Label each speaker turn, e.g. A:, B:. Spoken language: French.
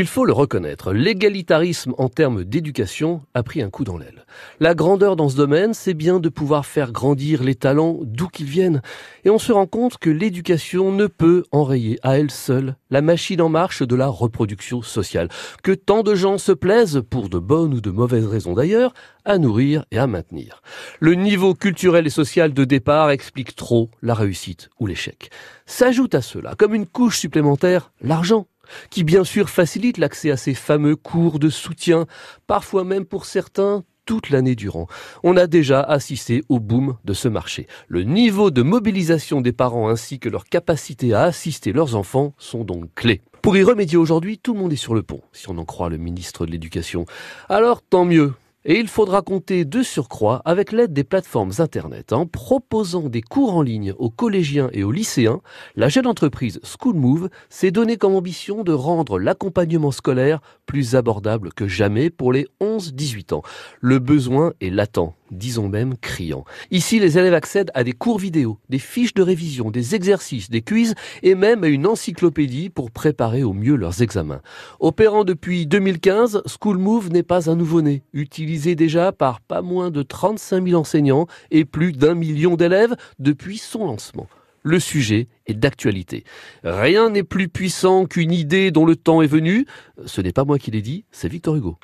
A: Il faut le reconnaître, l'égalitarisme en termes d'éducation a pris un coup dans l'aile. La grandeur dans ce domaine, c'est bien de pouvoir faire grandir les talents d'où qu'ils viennent. Et on se rend compte que l'éducation ne peut enrayer à elle seule la machine en marche de la reproduction sociale, que tant de gens se plaisent, pour de bonnes ou de mauvaises raisons d'ailleurs, à nourrir et à maintenir. Le niveau culturel et social de départ explique trop la réussite ou l'échec. S'ajoute à cela, comme une couche supplémentaire, l'argent qui bien sûr facilite l'accès à ces fameux cours de soutien, parfois même pour certains toute l'année durant. On a déjà assisté au boom de ce marché. Le niveau de mobilisation des parents ainsi que leur capacité à assister leurs enfants sont donc clés. Pour y remédier aujourd'hui, tout le monde est sur le pont, si on en croit le ministre de l'Éducation. Alors tant mieux, et il faudra compter de surcroît avec l'aide des plateformes Internet. En proposant des cours en ligne aux collégiens et aux lycéens, la jeune entreprise Schoolmove s'est donné comme ambition de rendre l'accompagnement scolaire plus abordable que jamais pour les 11-18 ans. Le besoin est latent disons même criant. Ici, les élèves accèdent à des cours vidéo, des fiches de révision, des exercices, des quiz et même à une encyclopédie pour préparer au mieux leurs examens. Opérant depuis 2015, Schoolmove n'est pas un nouveau-né, utilisé déjà par pas moins de 35 000 enseignants et plus d'un million d'élèves depuis son lancement le sujet est d'actualité. Rien n'est plus puissant qu'une idée dont le temps est venu. Ce n'est pas moi qui l'ai dit, c'est Victor Hugo.